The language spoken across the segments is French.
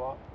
what?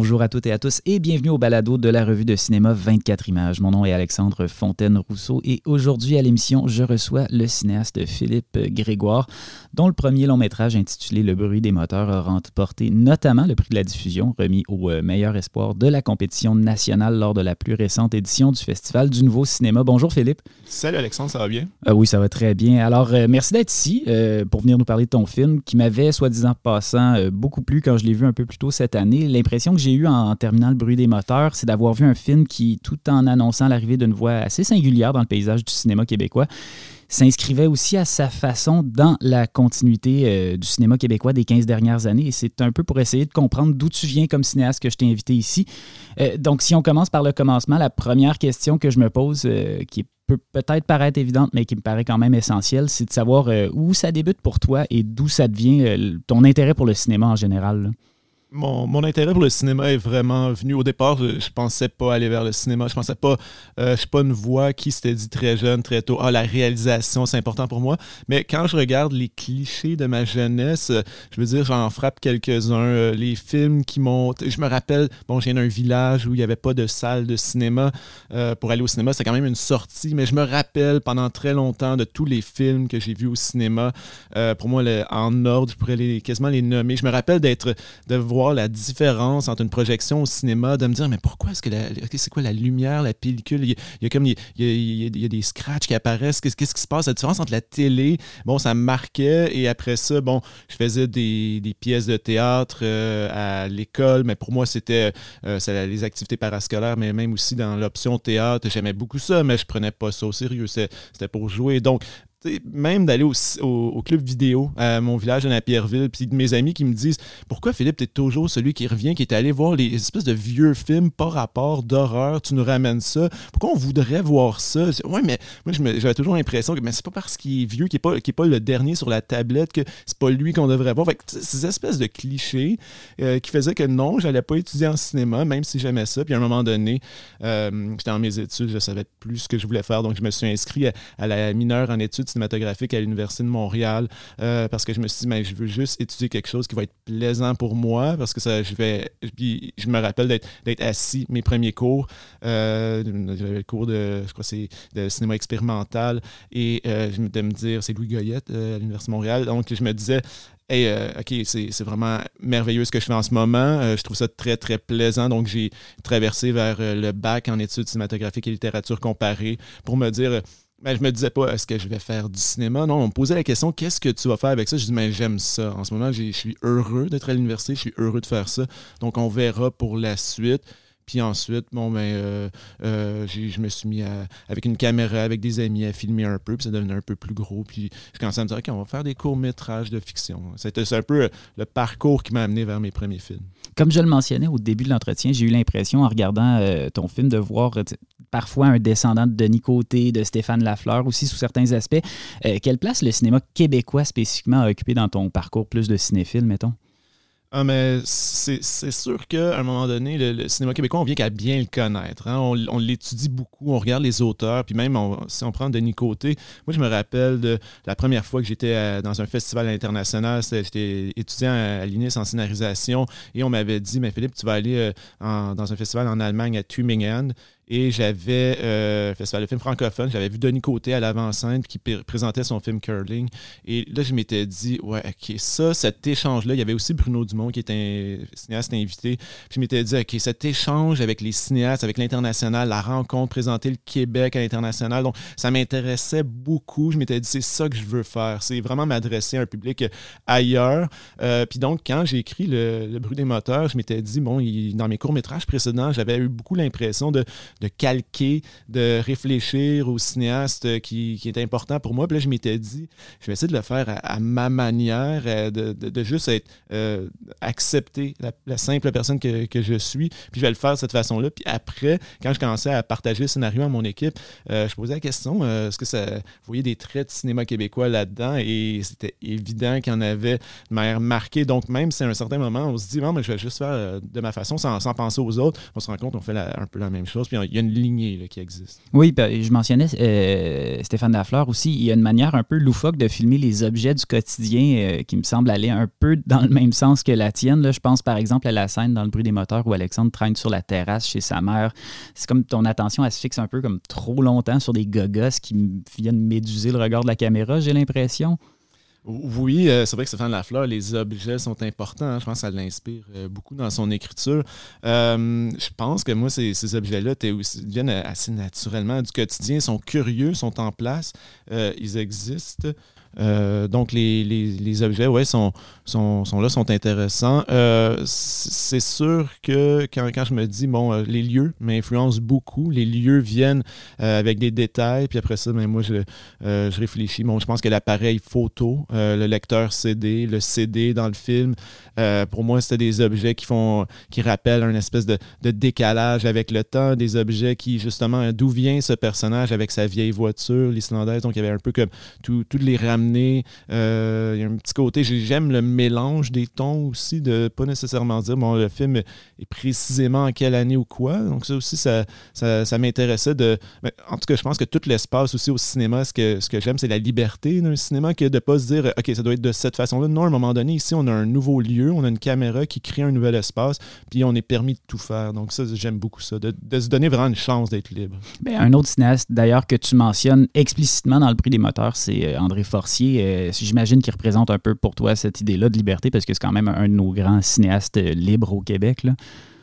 Bonjour à toutes et à tous et bienvenue au balado de la revue de cinéma 24 images. Mon nom est Alexandre Fontaine-Rousseau et aujourd'hui à l'émission, je reçois le cinéaste Philippe Grégoire, dont le premier long métrage intitulé Le bruit des moteurs a remporté notamment le prix de la diffusion remis au euh, meilleur espoir de la compétition nationale lors de la plus récente édition du Festival du Nouveau Cinéma. Bonjour Philippe. Salut Alexandre, ça va bien? Euh, oui, ça va très bien. Alors, euh, merci d'être ici euh, pour venir nous parler de ton film qui m'avait, soi-disant passant, beaucoup plu quand je l'ai vu un peu plus tôt cette année. L'impression que j'ai eue en, en terminant le bruit des moteurs, c'est d'avoir vu un film qui, tout en annonçant l'arrivée d'une voix assez singulière dans le paysage du cinéma québécois, s'inscrivait aussi à sa façon dans la continuité euh, du cinéma québécois des 15 dernières années. Et c'est un peu pour essayer de comprendre d'où tu viens comme cinéaste que je t'ai invité ici. Euh, donc, si on commence par le commencement, la première question que je me pose, euh, qui peut peut-être paraître évidente, mais qui me paraît quand même essentielle, c'est de savoir où ça débute pour toi et d'où ça devient ton intérêt pour le cinéma en général. Mon, intérêt pour le cinéma est vraiment venu au départ. Je, je pensais pas aller vers le cinéma. Je pensais pas. euh, je suis pas une voix qui s'était dit très jeune, très tôt. Ah, la réalisation, c'est important pour moi. Mais quand je regarde les clichés de ma jeunesse, euh, je veux dire, j'en frappe quelques-uns. Euh, les films qui m'ont. Je me rappelle, bon, viens d'un village où il n'y avait pas de salle de cinéma. Euh, pour aller au cinéma, c'est quand même une sortie. Mais je me rappelle pendant très longtemps de tous les films que j'ai vus au cinéma. Euh, pour moi, en ordre, je pourrais les, quasiment les nommer. Je me rappelle d'être de voir la différence entre une projection au cinéma, de me dire, mais pourquoi est-ce que la, c'est quoi la lumière, la pellicule, il y a, comme il y a, des scratchs qui apparaissent, qu'est-ce, qui se passe, la différence entre la télé, bon, ça me marquait, et après ça, bon, je faisais des, pièces de théâtre euh, à l'école, mais pour moi, c'était euh, les activités parascolaires, mais même aussi dans l'option théâtre, j'aimais beaucoup ça, mais je prenais pas ça au sérieux, c'était pour jouer, donc même d'aller au, club vidéo à mon village de Napierville, puis de mes amis qui me disent Pourquoi Philippe, t'es toujours celui qui revient, qui est allé voir les espèces de vieux films par rapport d'horreur, tu nous ramènes ça. Pourquoi on voudrait voir ça? Ouais, mais moi j'avais toujours l'impression que c'est pas parce qu'il est vieux, qu'il est pas, pas le dernier sur la tablette, que c'est pas lui qu'on devrait voir. Ces espèces de clichés euh, qui faisaient que non, j'allais pas étudier en cinéma, même si j'aimais ça. Puis à un moment donné, euh, j'étais dans mes études, je savais plus ce que je voulais faire, donc je me suis inscrit à, à la mineure en études cinématographiques à l'Université de Montréal euh, parce que je me suis dit, ben, je veux juste étudier quelque chose qui va être plaisant pour moi parce que ça, je vais. Puis je me rappelle d'être, assis, mes premiers cours. Euh, le cours de, c'est de cinéma expérimental et euh, de me dire, c'est Louis Goyette à l'Université de Montréal. Donc je me disais, Hey, OK, c'est vraiment merveilleux ce que je fais en ce moment. Je trouve ça très, très plaisant. Donc, j'ai traversé vers le bac en études cinématographiques et littérature comparée pour me dire. Ben, je me disais pas, est-ce que je vais faire du cinéma? Non, on me posait la question, qu'est-ce que tu vas faire avec ça? Je dis, mais j'aime ça. En ce moment, je suis heureux d'être à l'université, je suis heureux de faire ça. Donc, on verra pour la suite. Puis ensuite, bon, ben, euh, euh, je me suis mis à- avec une caméra, avec des amis, à filmer un peu, puis ça devenait un peu plus gros. Puis je commençais à me dire, OK, on va faire des courts-métrages de fiction. C'était un peu euh, le parcours qui m'a amené vers mes premiers films. Comme je le mentionnais au début de l'entretien, j'ai eu l'impression en regardant ton film de voir parfois un descendant de Denis Côté, de Stéphane Lafleur aussi sous certains aspects. Quelle place le cinéma québécois spécifiquement a occupé dans ton parcours plus de cinéphile, mettons? Ah, mais c'est sûr qu'à un moment donné, le, cinéma québécois, on vient qu'à bien le connaître. hein. On, l'étudie beaucoup, on regarde les auteurs, puis même on- si on prend Denis Côté, moi je me rappelle de la première fois que j'étais à- dans un festival international, j'étais étudiant à, à l'INIS en scénarisation, et on m'avait dit, mais Philippe, tu vas aller euh, dans un festival en Allemagne à Tübingen. Et j'avais, euh, festival de film francophone, j'avais vu Denis Côté à l'avant-scène qui pr- présentait son film Curling. Et là, je m'étais dit, ouais, OK, ça, cet échange-là, il y avait aussi Bruno Dumont qui était un cinéaste invité. Puis je m'étais dit, OK, cet échange avec les cinéastes, avec l'international, la rencontre, présenter le Québec à l'international, donc ça m'intéressait beaucoup. Je m'étais dit, c'est ça que je veux faire. C'est vraiment m'adresser à un public ailleurs. Euh, puis donc, quand j'ai écrit le, bruit des moteurs, je m'étais dit, bon, dans mes courts-métrages précédents, j'avais eu beaucoup l'impression de, de calquer, de réfléchir au cinéaste qui, qui est important pour moi. Puis là, je m'étais dit, je vais essayer de le faire à, ma manière, euh, de, de, juste être euh, accepter la, simple personne que, que, je suis. Puis je vais le faire de cette façon-là. Puis après, quand je commençais à partager le scénario à mon équipe, euh, je posais la question est-ce que ça, vous voyez des traits de cinéma québécois là-dedans? Et c'était évident qu'il y en avait de manière marquée. Donc, même si à un certain moment, on se dit, non, mais je vais juste faire de ma façon sans, sans penser aux autres, on se rend compte qu'on fait un peu la même chose. Puis y a une lignée qui existe. Oui, ben, je mentionnais Stéphane Lafleur aussi. Il y a une manière un peu loufoque de filmer les objets du quotidien euh, qui me semble aller un peu dans le même sens que la tienne. Je pense par exemple à la scène dans le bruit des moteurs où Alexandre traîne sur la terrasse chez sa mère. C'est comme ton attention, elle se fixe un peu comme trop longtemps sur des gogos qui viennent méduser le regard de la caméra, j'ai l'impression. Oui, euh, c'est vrai que Stéphane Lafleur, les objets sont importants. Hein. Je pense que ça l'inspire euh, beaucoup dans son écriture. je pense que moi, ces, ces objets-là viennent assez naturellement du quotidien, sont curieux, sont en place, ils existent. Euh, donc, les, les, objets, ouais, sont, sont, sont, là, sont intéressants. Euh, c'est sûr que quand, quand, je me dis, bon, euh, les lieux m'influencent beaucoup. Les lieux viennent avec des détails, puis après ça, ben, moi, je, je réfléchis. Bon, je pense que l'appareil photo, le lecteur CD, le CD dans le film, pour moi, c'était des objets qui font, qui rappellent un espèce de, de décalage avec le temps, des objets qui, justement, d'où vient ce personnage avec sa vieille voiture, l'islandaise. Donc, il y avait un peu comme tous les euh, il y a un petit côté, j'aime le mélange des tons aussi, de pas nécessairement dire, bon, le film est précisément en quelle année ou quoi. Donc ça aussi, ça, m'intéressait de... en tout cas, je pense que tout l'espace aussi au cinéma, ce que, j'aime, c'est la liberté d'un cinéma, que de pas se dire, OK, ça doit être de cette façon-là. Non, à un moment donné, ici, on a un nouveau lieu, on a une caméra qui crée un nouvel espace, puis on est permis de tout faire. Donc ça, j'aime beaucoup ça, de, se donner vraiment une chance d'être libre. Bien, un autre cinéaste, d'ailleurs, que tu mentionnes explicitement dans le prix des moteurs, c'est euh, André Force euh, j'imagine qu'il représente un peu pour toi cette idée-là de liberté, parce que c'est quand même un de nos grands cinéastes euh, libres au Québec.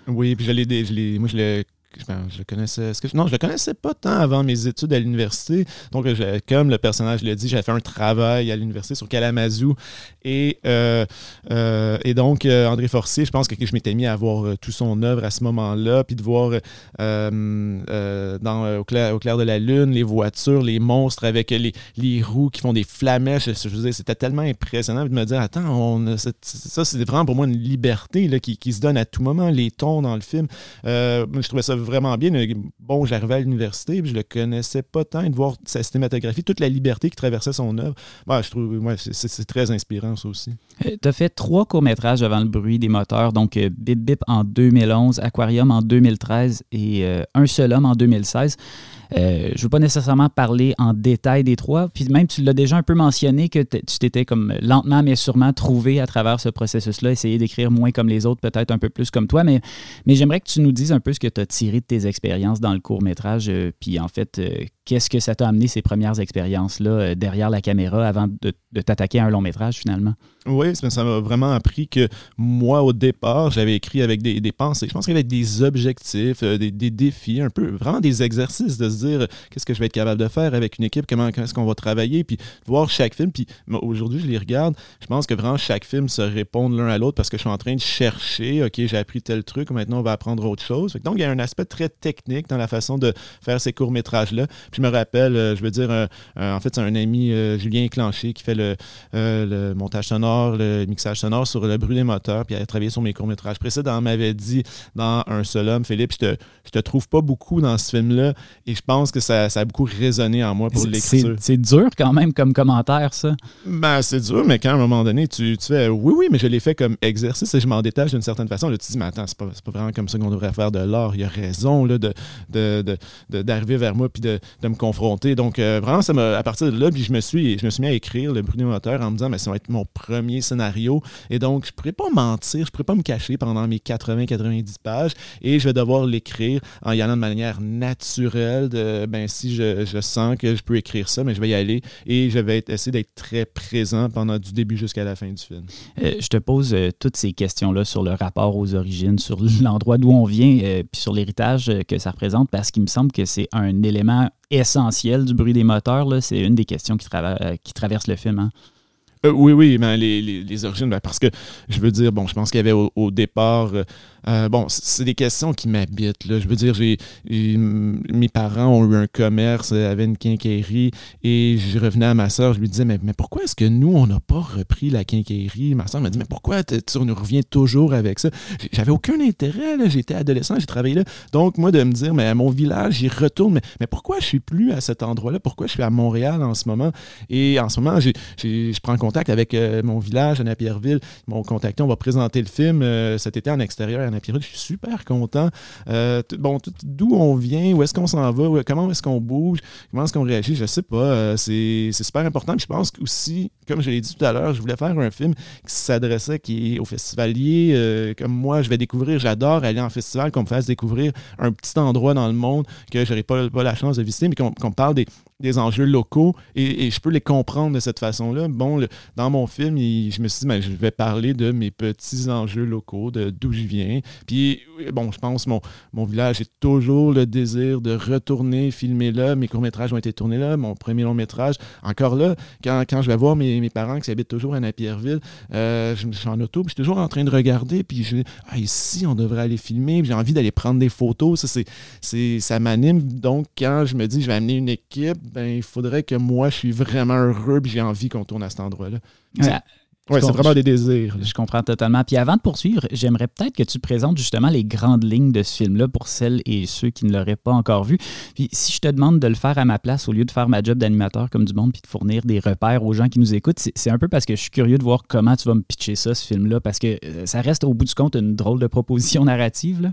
Oui, puis je l'ai, moi je l'ai je, connaissais. Non, je le connaissais pas tant avant mes études à l'université. Donc, comme le personnage l'a dit, j'avais fait un travail à l'université sur Kalamazoo. Et, euh, euh, et donc, euh, André Forcier, je pense que je m'étais mis à voir tout son œuvre à ce moment-là, puis de voir dans, au, clair, de la lune les voitures, les monstres avec les, roues qui font des flamèches. Je, c'était tellement impressionnant de me dire, attends, on ça, c'est vraiment pour moi une liberté là, qui, qui, se donne à tout moment, les tons dans le film. je trouvais ça vraiment bien. Bon, j'arrivais à l'université, je le connaissais pas tant, de voir sa cinématographie, toute la liberté qui traversait son œuvre, bah, je trouve ouais, c'est très inspirant, ça aussi. Euh, tu as fait trois courts-métrages avant le bruit des moteurs, donc euh, Bip Bip en 2011, Aquarium en 2013 et euh, Un seul homme en 2016. Euh, je ne veux pas nécessairement parler en détail des trois. Puis même, tu l'as déjà un peu mentionné que tu t'étais comme lentement mais sûrement trouvé à travers ce processus-là, essayer d'écrire moins comme les autres, peut-être un peu plus comme toi. Mais, j'aimerais que tu nous dises un peu ce que tu as tiré de tes expériences dans le court-métrage. Euh, puis en fait, euh, qu'est-ce que ça t'a amené ces premières expériences-là derrière la caméra avant de, t'attaquer à un long-métrage finalement? Oui, ça m'a vraiment appris que moi, au départ, j'avais écrit avec des, pensées. Je pense qu'avec des objectifs, des, des, défis, un peu, vraiment des exercices de se dire euh, qu'est-ce que je vais être capable de faire avec une équipe, comment, est-ce qu'on va travailler, puis voir chaque film. Puis aujourd'hui, je les regarde. Je pense que vraiment chaque film se répond l'un à l'autre parce que je suis en train de chercher, OK, j'ai appris tel truc, maintenant on va apprendre autre chose. Donc, il y a un aspect très technique dans la façon de faire ces courts-métrages-là. Je me rappelle, euh, je veux dire, euh, en fait, c'est un ami, Julien Clanché, qui fait le, le, montage sonore, le mixage sonore sur le bruit des moteurs, puis il a travaillé sur mes courts-métrages précédents, m'avait dit dans Un seul homme, Philippe, je te, je te trouve pas beaucoup dans ce film-là, et je pense que ça, a beaucoup résonné en moi pour l'écriture. C'est dur quand même comme commentaire, ça. Ben, c'est dur, mais quand à un moment donné, tu, tu fais oui, oui, mais je l'ai fait comme exercice et je m'en détache d'une certaine façon. Là, tu te dis, mais attends, c'est pas, pas vraiment comme ça qu'on devrait faire de l'art. Il y a raison là, de, d'arriver de, vers moi puis de, me confronter. Donc, euh, vraiment, ça à partir de là, puis je me suis, je me suis mis à écrire le Bruno Moteur en me disant, mais ça va être mon premier scénario. Et donc, je pourrais pas mentir, je pourrais pas me cacher pendant mes 80-90 pages et je vais devoir l'écrire en y allant de manière naturelle, de, ben, si je, sens que je peux écrire ça, mais je vais y aller et je vais essayer d'être très présent pendant du début jusqu'à la fin du film. Euh, je te pose euh, toutes ces questions-là sur le rapport aux origines, sur l'endroit d'où on vient, puis sur l'héritage que ça représente, parce qu'il me semble que c'est un élément essentiel du bruit des moteurs. C'est une des questions qui, qui traverse le film. Hein. Euh, oui, oui, mais les, les, origines, ben, parce que je veux dire, bon, je pense qu'il y avait au, départ, euh, euh, bon, c'est des questions qui m'habitent. Je veux dire, j'ai, mes parents ont eu un commerce, avaient une quincaillerie, et je revenais à ma soeur, je lui disais, mais, mais pourquoi est-ce que nous, on n'a pas repris la quincaillerie? Ma soeur m'a dit, mais pourquoi tu nous reviens toujours avec ça? J'avais aucun intérêt, j'étais adolescent, j'ai travaillé là. Donc, moi, de me dire, mais mon village, j'y retourne, mais, mais pourquoi je suis plus à cet endroit-là? Pourquoi je suis à Montréal en ce moment? Et en ce moment, je prends contact avec euh, mon village, Napierville. Ils m'ont contacté, on va présenter le film euh, cet été en extérieur à Napierville. Je suis super content. Euh, bon, d'où on vient, où est-ce qu'on s'en va, comment est-ce qu'on bouge, comment est-ce qu'on réagit, je sais pas. c'est super important. je pense aussi, comme je l'ai dit tout à l'heure, je voulais faire un film qui s'adressait aux festivaliers. comme moi, je vais découvrir, j'adore aller en festival, qu'on me fasse découvrir un petit endroit dans le monde que je n'aurais pas, la chance de visiter, mais qu'on parle des, des enjeux locaux et, je peux les comprendre de cette façon-là. Bon, dans mon film, je me suis dit, ben, je vais parler de mes petits enjeux locaux, de d'où je viens. Puis, bon, je pense mon, mon village, j'ai toujours le désir de retourner filmer là. Mes courts-métrages ont été tournés là, mon premier long-métrage. Encore là, quand, quand, je vais voir mes, mes, parents qui habitent toujours à Napierville, euh, je, suis en auto, puis je suis toujours en train de regarder, puis je ah, ici, on devrait aller filmer, j'ai envie d'aller prendre des photos. Ça, c'est, ça m'anime. Donc, quand je me dis, je vais amener une équipe, ben, il faudrait que moi, je suis vraiment heureux et j'ai envie qu'on tourne à cet endroit-là. Oui, c'est vraiment des désirs. Je comprends totalement. Puis avant de poursuivre, j'aimerais peut-être que tu présentes justement les grandes lignes de ce film-là pour celles et ceux qui ne l'auraient pas encore vu. Puis si je te demande de le faire à ma place au lieu de faire ma job d'animateur comme du monde puis de fournir des repères aux gens qui nous écoutent, c'est un peu parce que je suis curieux de voir comment tu vas me pitcher ça, ce film-là, parce que euh, ça reste au bout du compte une drôle de proposition narrative.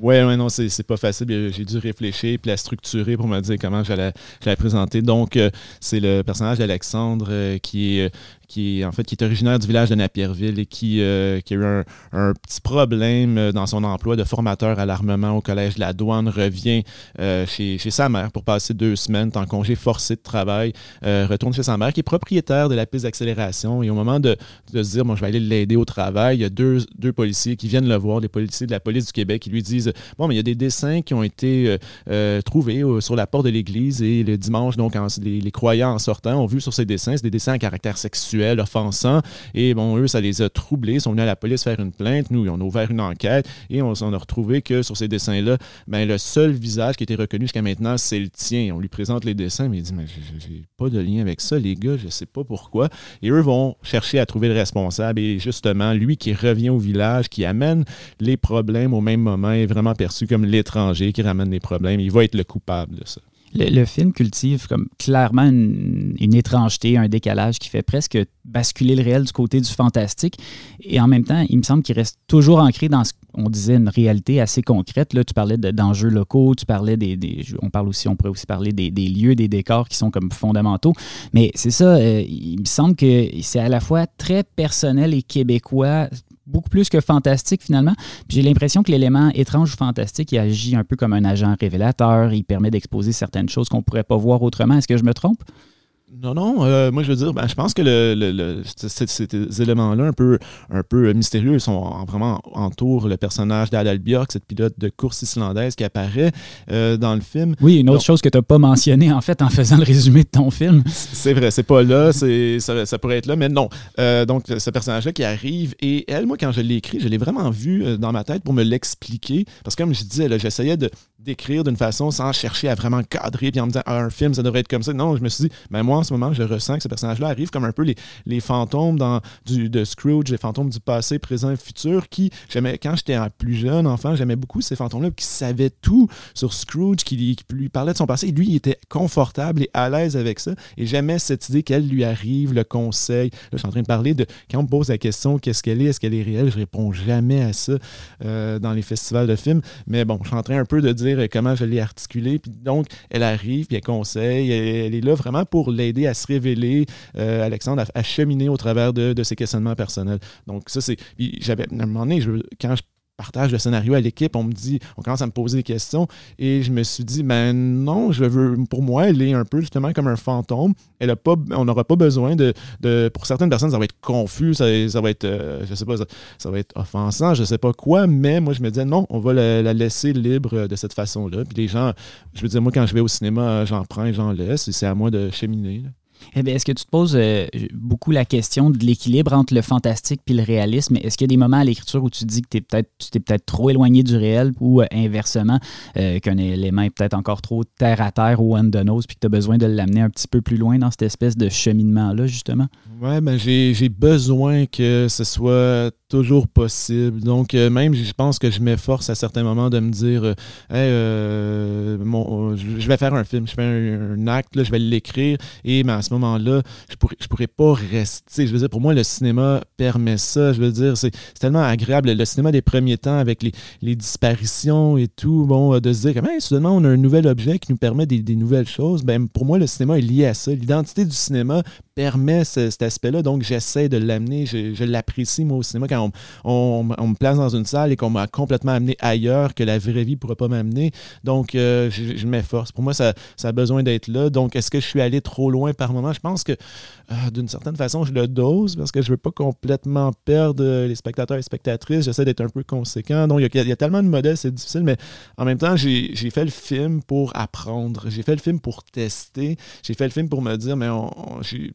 Oui, ouais, non, c'est pas facile. J'ai dû réfléchir puis la structurer pour me dire comment j'allais présenter. Donc, euh, c'est le personnage d'Alexandre euh, qui est qui est en fait qui est originaire du village de Napierville et qui, euh, qui a eu un, petit problème euh, dans son emploi de formateur à l'armement au collège de la douane, revient euh, chez, chez, sa mère pour passer deux semaines en congé forcé de travail, retourne chez sa mère qui est propriétaire de la piste d'accélération et au moment de, de, se dire bon je vais aller l'aider au travail, il y a deux, deux, policiers qui viennent le voir, des policiers de la police du Québec qui lui disent bon mais il y a des dessins qui ont été trouvés sur la porte de l'église et le dimanche donc les croyants en sortant ont vu sur ces dessins, c'est des dessins à caractère sexuel offensant. Et bon, eux, ça les a troublés. Ils sont venus à la police faire une plainte. Nous, on a ouvert une enquête et on, a retrouvé que sur ces dessins-là, ben, le seul visage qui était reconnu jusqu'à maintenant, c'est le tien. On lui présente les dessins, mais il dit Mais j'ai pas de lien avec ça, les gars, je sais pas pourquoi. Et eux vont chercher à trouver le responsable. Et justement, lui qui revient au village, qui amène les problèmes au même moment, est vraiment perçu comme l'étranger qui ramène les problèmes. Il va être le coupable de ça. Le, film cultive comme clairement une, étrangeté, un décalage qui fait presque basculer le réel du côté du fantastique. Et en même temps, il me semble qu'il reste toujours ancré dans ce qu'on disait une réalité assez concrète. Là, tu parlais d'enjeux locaux, tu parlais des, On parle aussi, on pourrait aussi parler des, lieux, des décors qui sont comme fondamentaux. Mais c'est ça, euh, il me semble que c'est à la fois très personnel et québécois beaucoup plus que fantastique finalement. j'ai l'impression que l'élément étrange ou fantastique, agit un peu comme un agent révélateur, il permet d'exposer certaines choses qu'on ne pourrait pas voir autrement. Est-ce que je me trompe? Non, non. Euh, moi, je veux dire, ben, je pense que le, ces, éléments-là, un peu, un peu mystérieux, sont vraiment entourent le personnage d'Adal Björk, cette pilote de course islandaise qui apparaît euh, dans le film. Oui, une autre chose que tu n'as pas mentionné en fait en faisant le résumé de ton film. C'est vrai, c'est pas là, ça, ça, pourrait être là, mais non. Euh, donc, ce personnage-là qui arrive, et elle, moi, quand je l'ai écrit, je l'ai vraiment vu dans ma tête pour me l'expliquer. Parce que, comme je disais, j'essayais de, d'écrire d'une façon sans chercher à vraiment cadrer puis en me disant ah, un film ça devrait être comme ça non je me suis dit ben moi en ce moment je ressens que ce personnage là arrive comme un peu les, les fantômes dans du, de Scrooge les fantômes du passé présent et futur qui j'aimais quand j'étais plus jeune enfant j'aimais beaucoup ces fantômes là qui savaient tout sur Scrooge qui, lui parlait de son passé et lui il était confortable et à l'aise avec ça et j'aimais cette idée qu'elle lui arrive le conseil là je suis en train de parler de quand on me pose la question qu'est-ce qu'elle est est-ce qu'elle est réelle je réponds jamais à ça euh, dans les festivals de films mais bon je suis en train un peu de dire comment je l'ai articulé. Puis donc, elle arrive, puis elle conseille. Elle, est là vraiment pour l'aider à se révéler, euh, Alexandre, à, cheminer au travers de, ses questionnements personnels. Donc, ça, c'est. J'avais, à un moment donné, quand je partage le scénario à l'équipe, on me dit, on commence à me poser des questions et je me suis dit, ben non, je veux, pour moi, elle est un peu justement comme un fantôme. Elle pas, on n'aura pas besoin de, pour certaines personnes, ça va être confus, ça, va être, euh, je sais pas, ça, va être offensant, je sais pas quoi, mais moi je me disais non, on va la, laisser libre de cette façon-là. Puis les gens, je veux dire, moi quand je vais au cinéma, j'en prends et j'en laisse et c'est à moi de cheminer. Eh est-ce que tu te poses euh, beaucoup la question de l'équilibre entre le fantastique et le réalisme? Est-ce qu'il y a des moments à l'écriture où tu dis que es peut tu t'es peut-être trop éloigné du réel ou euh, inversement, euh, qu'un élément est peut-être encore trop terre à terre ou on the puis que tu as besoin de l'amener un petit peu plus loin dans cette espèce de cheminement-là, justement? Ouais, ben j'ai besoin que ce soit toujours possible. Donc, même, je pense que je m'efforce à certains moments de me dire je vais faire un film, je fais un, acte, là, je vais l'écrire et à ce moment-là, je pourrais, je pourrais pas rester. Je veux dire, pour moi, le cinéma permet ça. Je veux dire, c'est tellement agréable. Le cinéma des premiers temps avec les, les disparitions et tout, bon, de se dire ben, soudainement, on a un nouvel objet qui nous permet des, nouvelles choses. Ben, pour moi, le cinéma est lié à ça. L'identité du cinéma permet cet aspect-là. Donc, j'essaie de l'amener. Je, l'apprécie, moi, au cinéma, on, me place dans une salle et qu'on m'a complètement amené ailleurs que la vraie vie ne pourra pas m'amener. Donc, euh, je, m'efforce. Pour moi, ça, a besoin d'être là. Donc, est-ce que je suis allé trop loin par moment? Je pense que euh, d'une certaine façon, je le dose parce que je ne veux pas complètement perdre les spectateurs et spectatrices. J'essaie d'être un peu conséquent. Donc, il y, a tellement de modèles, c'est difficile, mais en même temps, j'ai fait le film pour apprendre. J'ai fait le film pour tester. J'ai fait le film pour me dire, mais on,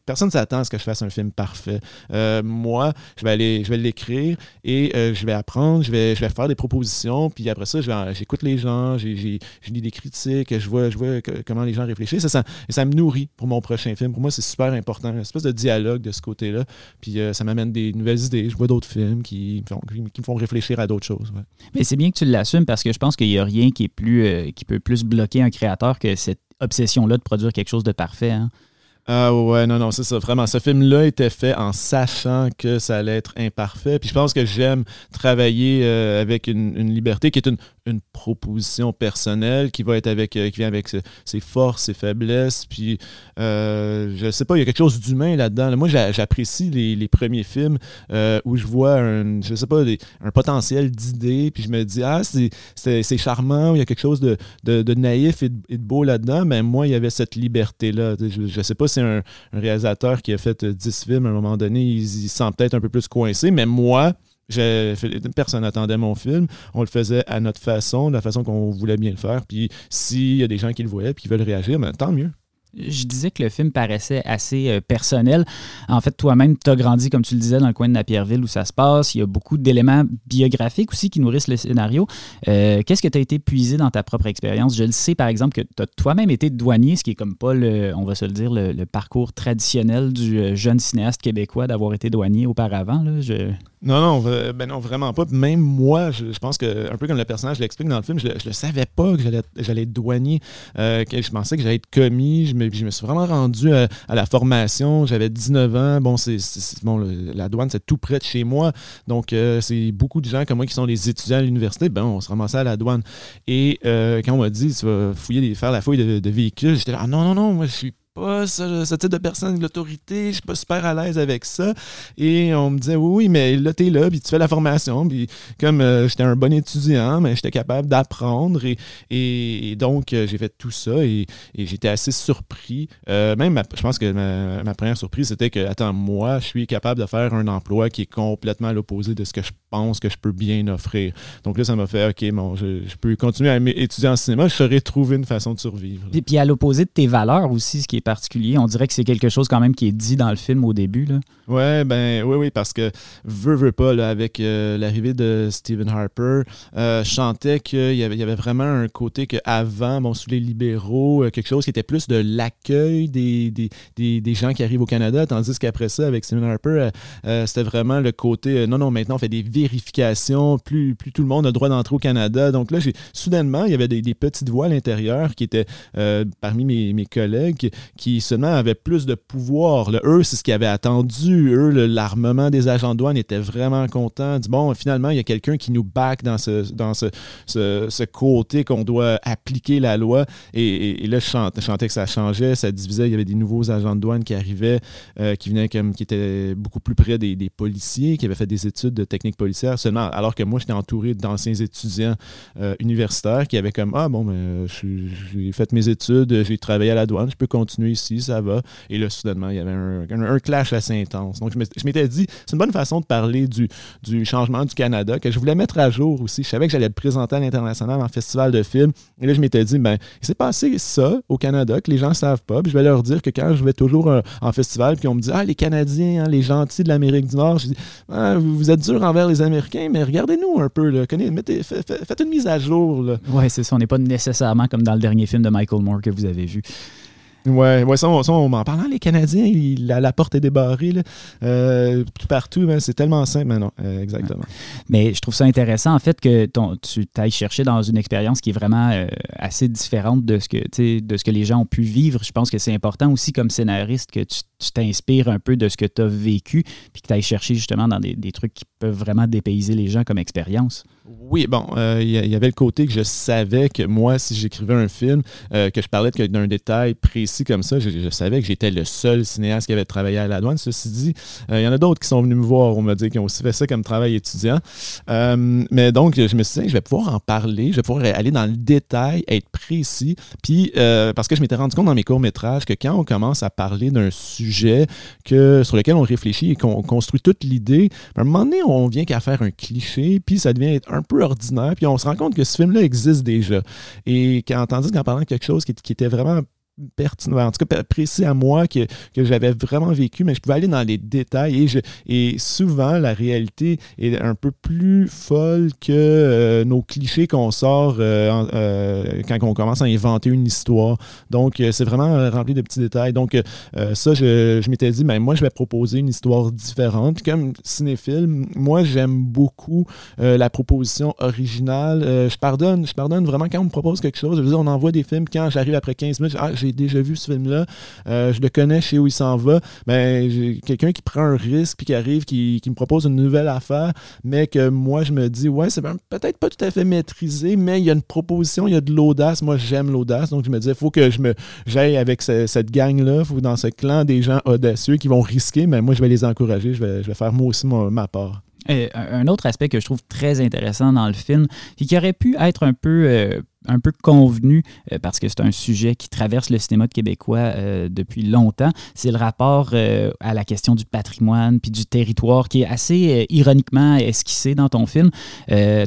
personne ne s'attend à ce que je fasse un film parfait. Euh, moi, je vais l'écrire et euh, je vais apprendre, je vais, je vais faire des propositions, puis après ça, j'écoute les gens, je lis des critiques, je vois, je vois comment les gens réfléchissent. Ça, ça me nourrit pour mon prochain film. Pour moi, c'est super important espèce de dialogue de ce côté-là. Puis euh, ça m'amène des nouvelles idées. Je vois d'autres films qui, me font réfléchir à d'autres choses. Mais c'est bien que tu l'assumes parce que je pense qu'il n'y a rien qui est plus euh, qui peut plus bloquer un créateur que cette obsession-là de produire quelque chose de parfait. Hein. Ah ouais, non, non, c'est ça. Vraiment, ce film-là était fait en sachant que ça allait être imparfait. Puis je pense que j'aime travailler euh, avec une, liberté qui est une, une proposition personnelle qui va être avec euh, qui vient avec ses forces, ses faiblesses. Puis euh, je sais pas, il y a quelque chose d'humain là-dedans. Moi, j'apprécie les, premiers films euh, où je vois un, je sais pas, un potentiel d'idées, puis je me dis ah c'est charmant, il y a quelque chose de, naïf et de, beau là-dedans. Mais moi, il y avait cette liberté là. Je, sais pas si un, un réalisateur qui a fait 10 films à un moment donné, il, il se sent peut-être un peu plus coincé, mais moi Personne n'attendait mon film. On le faisait à notre façon, de la façon qu'on voulait bien le faire. Puis s'il y a des gens qui le voyaient et qui veulent réagir, ben, tant mieux je disais que le film paraissait assez euh, personnel. En fait, toi-même, tu as grandi, comme tu le disais, dans le coin de Napierville où ça se passe. Il y a beaucoup d'éléments biographiques aussi qui nourrissent le scénario. Euh, qu'est-ce que tu as été puisé dans ta propre expérience? Je le sais, par exemple, que tu as toi-même été douanier, ce qui est comme pas, le, on va se le dire, le, parcours traditionnel du euh, jeune cinéaste québécois d'avoir été douanier auparavant. Non, non, ben non, vraiment pas. Même moi, je, pense que, un peu comme le personnage l'explique dans le film, je, ne savais pas que j'allais être douanier. je pensais que j'allais être commis. Je me je me suis vraiment rendu à, la formation. J'avais 19 ans. Bon, c'est, bon la douane, c'est tout près de chez moi. Donc, euh, c'est beaucoup de gens comme moi qui sont des étudiants à l'université. Ben, on se ramassait à la douane. Et euh, quand on m'a dit, tu vas fouiller, faire la fouille de, de véhicules, j'étais là, ah non, non, non, moi, je suis pas ce, type de personne, l'autorité, je suis pas super à l'aise avec ça. Et on me disait, oui, mais là, tu es là, puis tu fais la formation. Puis comme euh, j'étais un bon étudiant, mais j'étais capable d'apprendre. Et, et, donc, euh, j'ai fait tout ça et, j'étais assez surpris. Euh, même, je pense que ma, première surprise, c'était que, attends, moi, je suis capable de faire un emploi qui est complètement à l'opposé de ce que je pense que je peux bien offrir. Donc là, ça m'a fait, OK, bon, je, peux continuer à étudier en cinéma, je saurais trouver une façon de survivre. Et puis à l'opposé de tes valeurs aussi, ce qui est particulier. On dirait que c'est quelque chose quand même qui est dit dans le film au début. Là. Ouais, ben oui, oui, parce que veux, veux pas, avec euh, l'arrivée de Stephen Harper, euh, je chantais qu'il y avait, avait vraiment un côté qu'avant, bon, sous les libéraux, euh, quelque chose qui était plus de l'accueil des, gens qui arrivent au Canada, tandis qu'après ça, avec Stephen Harper, c'était vraiment le côté non, non, maintenant on fait des vérifications, plus, plus tout le monde a le droit d'entrer au Canada. Donc là, soudainement, il y avait des, petites voix à l'intérieur qui étaient parmi mes, collègues seulement avaient plus de pouvoir. eux, c'est ce qu'ils avaient attendu. Eux, l'armement des agents de douane était vraiment content. Dit, bon, finalement, il y a quelqu'un qui nous back dans ce, dans ce, côté qu'on doit appliquer la loi. Et, là, je chantais, que ça changeait, ça divisait. Il y avait des nouveaux agents de douane qui arrivaient, euh, qui venaient comme qui étaient beaucoup plus près des, policiers, qui avaient fait des études de technique policière seulement, alors que moi, j'étais entouré d'anciens étudiants euh, universitaires qui avaient comme Ah, bon, ben, j'ai fait mes études, j'ai travaillé à la douane, je peux continuer ici, ça va. Et là, soudainement, il y avait un, clash assez intense. Donc, je m'étais dit, c'est une bonne façon de parler du, changement du Canada que je voulais mettre à jour aussi. Je savais que j'allais le présenter à l'international en festival de films. Et là, je m'étais dit, ben, il s'est passé ça au Canada que les gens ne savent pas. Puis je vais leur dire que quand je vais toujours euh, en festival, puis on me dit, ah, les Canadiens, hein, les gentils de l'Amérique du Nord, je dis, ah, vous êtes dur envers les Américains, mais regardez-nous un peu. Là. Mettez, faites une mise à jour. Oui, c'est ça. On n'est pas nécessairement comme dans le dernier film de Michael Moore que vous avez vu. Ouais, ouais ça, on, m'en parlant, les Canadiens, la, porte est débarrée euh, tout partout. c'est tellement simple, mais non, euh, exactement. Mais je trouve ça intéressant, en fait, que ton, tu t'ailles chercher dans une expérience qui est vraiment euh, assez différente de ce, que, de ce que les gens ont pu vivre. Je pense que c'est important aussi, comme scénariste, que tu t'inspires un peu de ce que tu as vécu, puis que tu ailles chercher justement dans des, des trucs qui peuvent vraiment dépayser les gens comme expérience. Oui, bon, euh, il y, avait le côté que je savais que moi, si j'écrivais un film, euh, que je parlais d'un détail précis comme ça, je, savais que j'étais le seul cinéaste qui avait travaillé à la douane. Ceci dit, euh, il y en a d'autres qui sont venus me voir, on m'a dit, qui ont aussi fait ça comme travail étudiant. mais donc, je me suis dit, je vais pouvoir en parler, je vais pouvoir aller dans le détail, être précis. Puis, parce que je m'étais rendu compte dans mes courts-métrages que quand on commence à parler d'un sujet que, sur lequel on réfléchit et qu'on construit toute l'idée, à un moment donné, on vient qu'à faire un cliché, puis ça devient un peu ordinaire. Puis on se rend compte que ce film-là existe déjà. Et quand, tandis qu'en parlant de quelque chose qui, qui était vraiment pertinent, en tout cas précis à moi que, que j'avais vraiment vécu, mais je pouvais aller dans les détails et, je, et souvent la réalité est un peu plus folle que euh, nos clichés qu'on sort euh, euh, quand on commence à inventer une histoire. Donc c'est vraiment rempli de petits détails. Donc ça, je, je m'étais dit, ben, moi je vais proposer une histoire différente. Comme cinéphile, moi j'aime beaucoup la proposition originale. je pardonne, je pardonne vraiment quand on me propose quelque chose. Je veux dire, on envoie des films quand j'arrive après 15 minutes, déjà vu ce film-là, euh, je le connais, je sais où il s'en va. Mais j'ai quelqu'un qui prend un risque puis qui arrive, qui, me propose une nouvelle affaire, mais que moi, je me dis, ouais, c'est peut-être pas tout à fait maîtrisé, mais il y a une proposition, il y a de l'audace. Moi, j'aime l'audace. Donc, je me dis, il faut que je me j'aille avec cette gang-là, dans ce clan des gens audacieux qui vont risquer, mais moi, je vais les encourager. Je vais, je vais faire moi aussi ma part. un autre aspect que je trouve très intéressant dans le film, et qui aurait pu être un peu euh, un peu convenu, euh, parce que c'est un sujet qui traverse le cinéma de québécois euh, depuis longtemps, c'est le rapport euh, à la question du patrimoine puis du territoire qui est assez ironiquement esquissé dans ton film.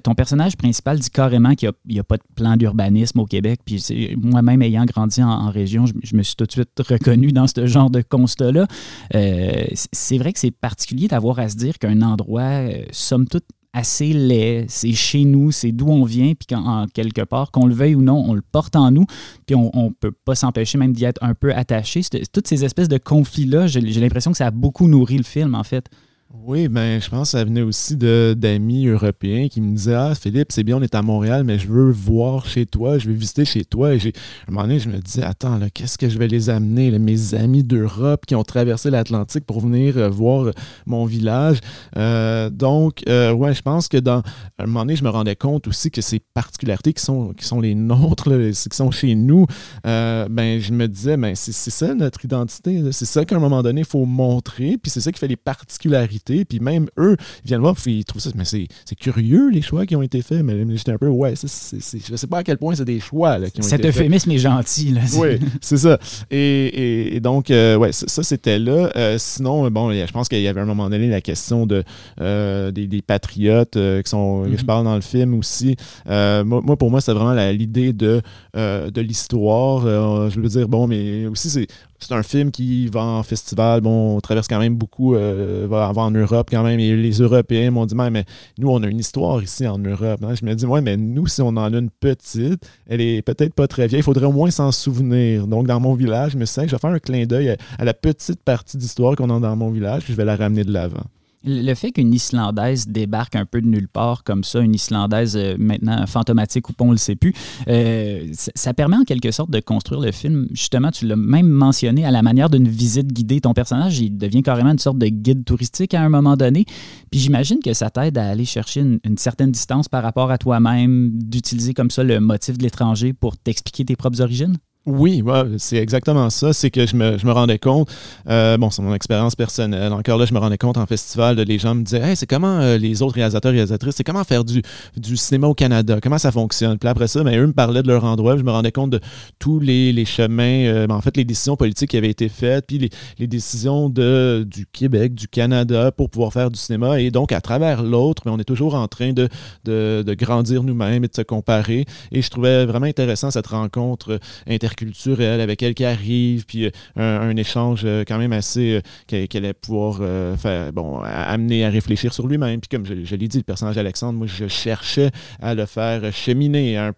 ton personnage principal dit carrément qu'il n'y a, pas de plan d'urbanisme au Québec. Puis moi-même, ayant grandi en, région, je, je, me suis tout de suite reconnu dans ce genre de constat-là. c'est vrai que c'est particulier d'avoir à se dire qu'un endroit, somme toute, assez laid, c'est chez nous, c'est d'où on vient, puis qu'en quelque part, qu'on le veuille ou non, on le porte en nous, puis on ne peut pas s'empêcher même d'y être un peu attaché. Toutes ces espèces de conflits-là, j'ai l'impression que ça a beaucoup nourri le film, en fait. Oui, ben je pense que ça venait aussi d'amis européens qui me disaient Ah, Philippe, c'est bien, on est à Montréal, mais je veux voir chez toi, je veux visiter chez toi. Et à un moment donné, je me disais Attends, qu'est-ce que je vais les amener Mes amis d'Europe qui ont traversé l'Atlantique pour venir euh, voir euh, mon village. Euh, donc, ouais, je pense que dans à un moment donné, je me rendais compte aussi que ces particularités qui sont, qui sont les nôtres, qui sont chez nous, ben je me disais ben, c'est ça notre identité. C'est ça qu'à un moment donné, il faut montrer, puis c'est ça qui fait les particularités puis même eux, ils viennent voir, puis ils trouvent ça, mais c'est curieux les choix qui ont été faits. Mais j'étais un peu, ouais, je ne sais pas à quel point c'est des choix qui ont été faits. Cet euphémisme est gentil. Là, oui, c'est ça. Et, donc, euh, ouais, ça, c'était là. Euh, sinon, bon, je pense qu'il y avait à un moment donné la question de, euh, des, patriotes qui sont, je mm-hmm. parle dans le film aussi. Moi, pour moi, c'est vraiment l'idée de, de l'histoire. je veux dire, bon, mais aussi, c'est c'est un film qui va en festival. Bon, on traverse quand même beaucoup, euh, va, en Europe quand même. Et les Européens m'ont dit, mais nous, on a une histoire ici en Europe. Hein. Je me dis, ouais, mais nous, si on en a une petite, elle est peut-être pas très vieille. Il faudrait au moins s'en souvenir. Donc, dans mon village, je me sens que je vais faire un clin d'œil à, la petite partie d'histoire qu'on a dans mon village, puis je vais la ramener de l'avant. Le fait qu'une Islandaise débarque un peu de nulle part comme ça, une Islandaise euh, maintenant fantomatique ou pas, on le sait plus, euh, ça permet en quelque sorte de construire le film. Justement, tu l'as même mentionné à la manière d'une visite guidée. Ton personnage, il devient carrément une sorte de guide touristique à un moment donné. Puis j'imagine que ça t'aide à aller chercher une, certaine distance par rapport à toi-même, d'utiliser comme ça le motif de l'étranger pour t'expliquer tes propres origines? Oui, c'est exactement ça. C'est que je me, je me rendais compte, euh, bon, c'est mon expérience personnelle. Encore là, je me rendais compte en festival, les gens me disaient, hey, c'est comment euh, les autres réalisateurs, réalisatrices, c'est comment faire du, du cinéma au Canada, comment ça fonctionne. Puis après ça, ben, eux me parlaient de leur endroit, je me rendais compte de tous les, les chemins, euh, ben, en fait, les décisions politiques qui avaient été faites, puis les, les, décisions de, du Québec, du Canada pour pouvoir faire du cinéma. Et donc, à travers l'autre, ben, on est toujours en train de, de, de grandir nous-mêmes et de se comparer. Et je trouvais vraiment intéressant cette rencontre interculturelle culturelle avec elle qui arrive, puis euh, un, échange euh, quand même assez euh, qu'elle allait pouvoir faire, bon, amener à réfléchir sur lui-même. Puis comme je, l'ai dit, le personnage d'Alexandre, moi, je cherchais à le faire cheminer. Un,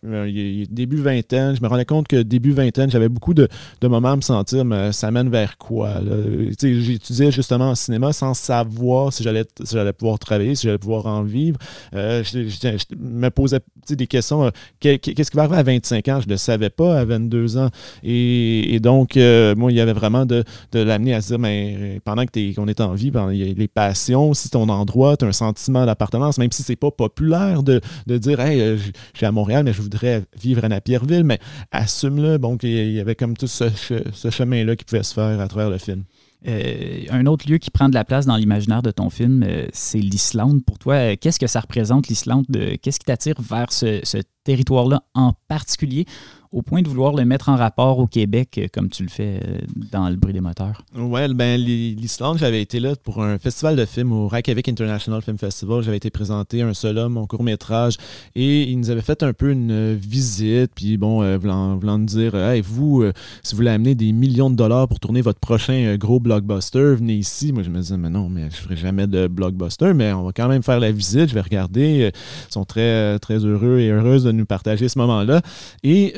début vingtaine, je me rendais compte que début vingtaine, j'avais beaucoup de, moments à me sentir, mais ça mène vers quoi? J'étudiais justement en cinéma sans savoir si j'allais pouvoir travailler, si j'allais pouvoir en vivre. je, me posais des questions. Qu'est-ce qui va arriver à 25 ans? Je ne le savais pas à 22 ans. Et, donc, euh, moi, il y avait vraiment de, l'amener à se dire, mais pendant qu'on est en vie, ben, les passions, si ton endroit, tu as un sentiment d'appartenance, même si c'est pas populaire de, dire, hey, euh, je suis à Montréal, mais je voudrais vivre à Napierville, mais assume-le. Donc, il y avait comme tout ce, chemin-là qui pouvait se faire à travers le film. Euh, un autre lieu qui prend de la place dans l'imaginaire de ton film, c'est l'Islande. Pour toi, qu'est-ce que ça représente, l'Islande? Qu'est-ce qui t'attire vers ce territoire-là en particulier? Au point de vouloir le mettre en rapport au Québec, euh, comme tu le fais euh, dans le bruit des moteurs? Oui, ben, l'Islande, j'avais été là pour un festival de films au Reykjavik International Film Festival. J'avais été présenté un seul homme, mon court-métrage, et ils nous avaient fait un peu une visite, puis bon, euh, voulant, voulant nous dire, hey, vous, si vous voulez amener des millions de dollars pour tourner votre prochain gros blockbuster, venez ici. Moi, je me disais, mais non, mais je ferai jamais de blockbuster, mais on va quand même faire la visite, je vais regarder. Ils sont très, très heureux et heureuses de nous partager ce moment-là. Et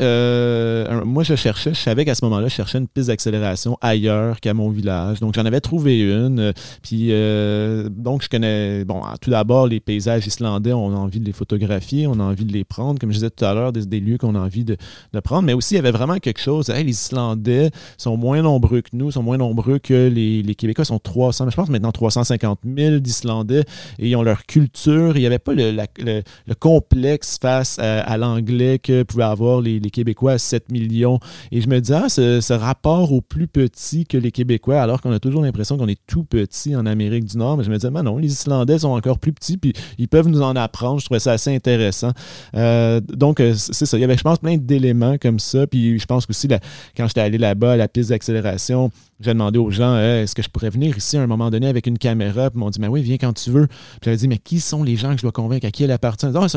moi, je cherchais, je savais qu'à ce moment-là, je cherchais une piste d'accélération ailleurs qu'à mon village. Donc, j'en avais trouvé une. Euh, puis, euh, donc, je connais, bon, tout d'abord, les paysages islandais, on a envie de les photographier, on a envie de les prendre, comme je disais tout à l'heure, des, lieux qu'on a envie de, prendre. Mais aussi, il y avait vraiment quelque chose. les Islandais sont moins nombreux que nous, sont moins nombreux que les, les Québécois, sont 300, je pense maintenant 350 000 d'Islandais et ils ont leur culture. Il n'y avait pas le, le, complexe face à, l'anglais que pouvaient avoir les, les Québécois à 7 millions. Et je me dis, ah, ce, rapport au plus petit que les Québécois, alors qu'on a toujours l'impression qu'on est tout petit en Amérique du Nord, mais je me disais, mais non, les Islandais sont encore plus petits, puis ils peuvent nous en apprendre. Je trouvais ça assez intéressant. Euh, donc, euh, c'est ça. Il y avait, je pense, plein d'éléments comme ça. Puis je pense aussi, quand j'étais allé là-bas la piste d'accélération, j'ai demandé aux gens est-ce que je pourrais venir ici à un moment donné avec une caméra? Puis ils m'ont dit mais oui, viens quand tu veux. Puis j'avais dit mais qui sont les gens que je dois convaincre? À qui elle appartient? Ah,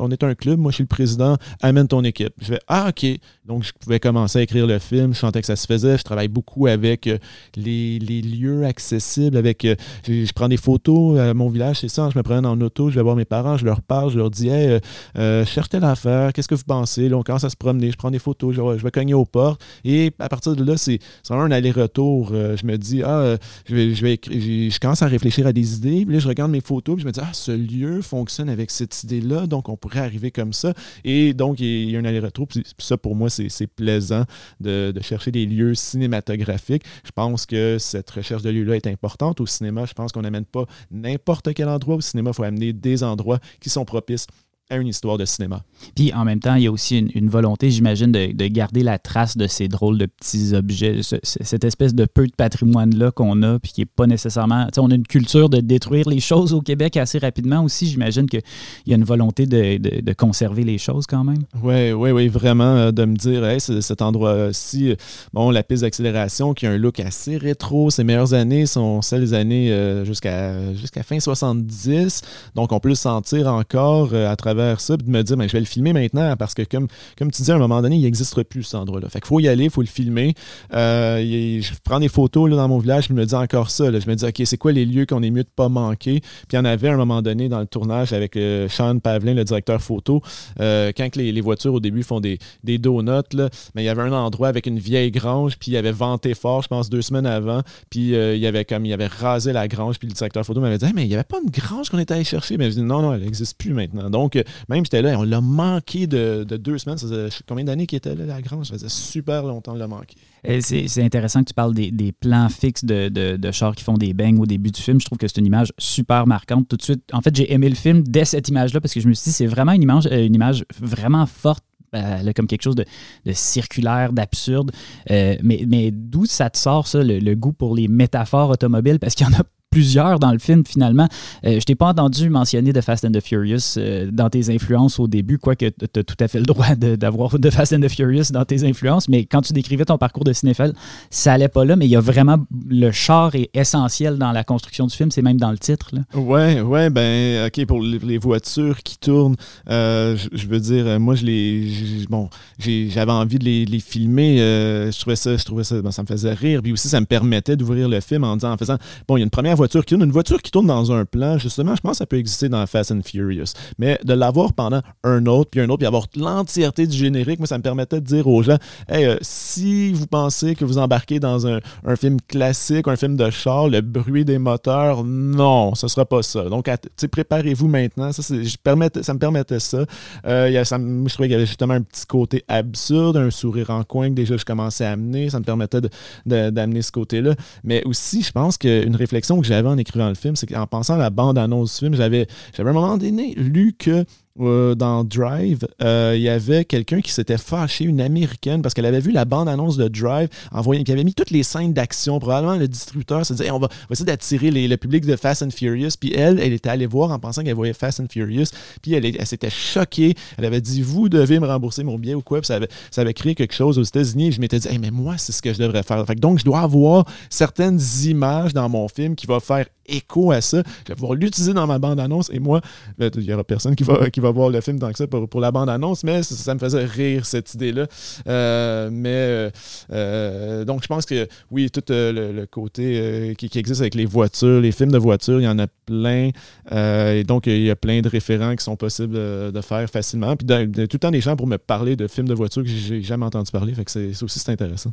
On est un club, moi je suis le président, amène ton équipe. Je vais Ah, OK. Donc je pouvais commencer à écrire le film, je sentais que ça se faisait. Je travaille beaucoup avec euh, les, lieux accessibles, avec euh, je, prends des photos à mon village, c'est ça. Je me prends en auto, je vais voir mes parents, je leur parle, je leur dis hey, euh, cherche telle affaire, qu'est-ce que vous pensez? Là, on commence à se promener, je prends des photos, je, je vais cogner aux portes. Et à partir de là, c'est un aller-retour euh, je me dis, ah, euh, je, je, commence à réfléchir à des idées. Puis là, je regarde mes photos, puis je me dis, ah, ce lieu fonctionne avec cette idée-là, donc on pourrait arriver comme ça. Et donc, il y a un aller-retour. Puis ça, pour moi, c'est plaisant de, chercher des lieux cinématographiques. Je pense que cette recherche de lieux-là est importante. Au cinéma, je pense qu'on n'amène pas n'importe quel endroit. Au cinéma, il faut amener des endroits qui sont propices à une histoire de cinéma. Puis en même temps, il y a aussi une, volonté, j'imagine, de, garder la trace de ces drôles de petits objets, cette espèce de peu de patrimoine-là qu'on a, puis qui n'est pas nécessairement. On a une culture de détruire les choses au Québec assez rapidement aussi. J'imagine qu'il y a une volonté de, conserver les choses quand même. Oui, oui, oui, vraiment, euh, de me dire, hey, cet endroit-ci, euh, bon, la piste d'accélération qui a un look assez rétro, ses meilleures années sont celles des années euh, jusqu'à jusqu'à fin 70, donc on peut le sentir encore à travers ça, puis de me dire, ben, je vais le filmer maintenant, parce que comme, comme tu dis, à un moment donné, il n'existe plus cet endroit-là. Fait faut y aller, il faut le filmer. Euh, je prends des photos là, dans mon village, je me dis encore ça. Je me dis, OK, c'est quoi les lieux qu'on est mieux de pas manquer? Puis il y en avait à un moment donné dans le tournage avec euh, Sean Pavlin, le directeur photo, euh, quand les, voitures au début font des, des donuts, là, mais il y avait un endroit avec une vieille grange, puis il avait venté fort, je pense, deux semaines avant, puis il y avait comme il avait rasé la grange, puis le directeur photo m'avait dit, mais il n'y avait pas une grange qu'on était allé chercher. Mais je dis, non, non, elle n'existe plus maintenant. Donc, même j'étais là, on l'a manqué de, deux semaines. Ça faisait combien d'années qu'il était là, la grange? Ça faisait super longtemps de l'a manqué. C'est intéressant que tu parles des, plans fixes de, chars qui font des bangs au début du film. Je trouve que c'est une image super marquante. Tout de suite, en fait, j'ai aimé le film dès cette image-là parce que je me suis dit, c'est vraiment une image, euh, une image vraiment forte a comme quelque chose de, circulaire, d'absurde. mais mais d'où ça te sort, ça, le, le, goût pour les métaphores automobiles? Parce qu'il y en a plusieurs dans le film finalement. Euh, je t'ai pas entendu mentionner The Fast and the Furious euh, dans tes influences au début, quoique tu as tout à fait le droit d'avoir The Fast and the Furious dans tes influences, mais quand tu décrivais ton parcours de cinéphile, ça allait pas là, mais il y a vraiment le char est essentiel dans la construction du film, c'est même dans le titre. Là. Ouais, ouais, ben ok pour les voitures qui tournent, euh, je, veux dire, moi je les, bon, j'avais envie de les, filmer, je trouvais ça, je trouvais ça, ben, ça me faisait rire, puis aussi ça me permettait d'ouvrir le film en disant, en faisant, bon, il y a une première voiture qui tourne. Une voiture qui tourne dans un plan, justement, je pense que ça peut exister dans Fast and Furious. Mais de l'avoir pendant un autre, puis un autre, puis avoir l'entièreté du générique, moi, ça me permettait de dire aux gens hey, euh, si vous pensez que vous embarquez dans un, film classique, un film de char, le bruit des moteurs, non, ce sera pas ça. Donc, préparez-vous maintenant. Ça me permettait ça. Euh, y a, ça je trouvais qu'il y avait justement un petit côté absurde, un sourire en coin que déjà je commençais à amener. Ça me permettait d'amener ce côté-là. Mais aussi, je pense qu'une réflexion que j'ai en écrivant le film, c'est qu'en pensant à la bande-annonce du film, j'avais, j'avais un moment donné lu que euh, dans Drive, euh, il y avait quelqu'un qui s'était fâché, une américaine, parce qu'elle avait vu la bande-annonce de Drive, en qui avait mis toutes les scènes d'action. Probablement le distributeur se disait on, va, essayer d'attirer le public de Fast and Furious. Puis elle, elle était allée voir en pensant qu'elle voyait Fast and Furious. Puis elle, elle, s'était choquée. Elle avait dit Vous devez me rembourser mon billet ou quoi. Puis ça avait, créé quelque chose aux États-Unis. Je m'étais dit Mais moi, c'est ce que je devrais faire. donc, je dois avoir certaines images dans mon film qui vont faire écho à ça. Je vais pouvoir l'utiliser dans ma bande-annonce. Et moi, ben, il n'y aura personne va, qui va voir le film tant que ça pour, pour la bande-annonce, mais ça, me faisait rire, cette idée-là. Euh, mais euh, euh, donc, je pense que oui, tout le, côté qui, existe avec les voitures, les films de voitures, il y en a plein. et donc, il y a plein de référents qui sont possibles de, faire facilement. Puis, tout le temps, des gens pour me parler de films de voitures que j'ai jamais entendu parler. Fait c'est aussi intéressant.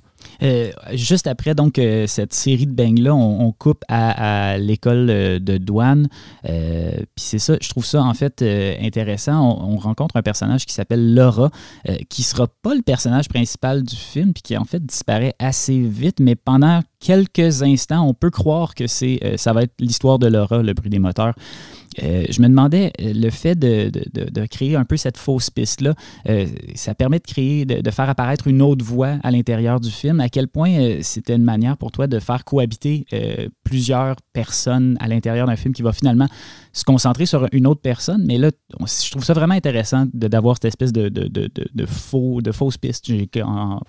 juste après, donc, cette série de bangs-là, on, coupe à l'école de douane. Puis c'est ça, je trouve ça en fait intéressant on, rencontre un personnage qui s'appelle Laura, euh, qui sera pas le personnage principal du film, puis qui en fait disparaît assez vite, mais pendant quelques instants, on peut croire que c'est, euh, ça va être l'histoire de Laura, le bruit des moteurs. Euh, je me demandais, le fait de, créer un peu cette fausse piste-là, ça permet de créer, de, faire apparaître une autre voix à l'intérieur du film. À quel point c'était une manière pour toi de faire cohabiter plusieurs personnes à l'intérieur d'un film qui va finalement se concentrer sur une autre personne? Mais là, je trouve ça vraiment intéressant d'avoir cette espèce de, de, de, de, faux, de fausse piste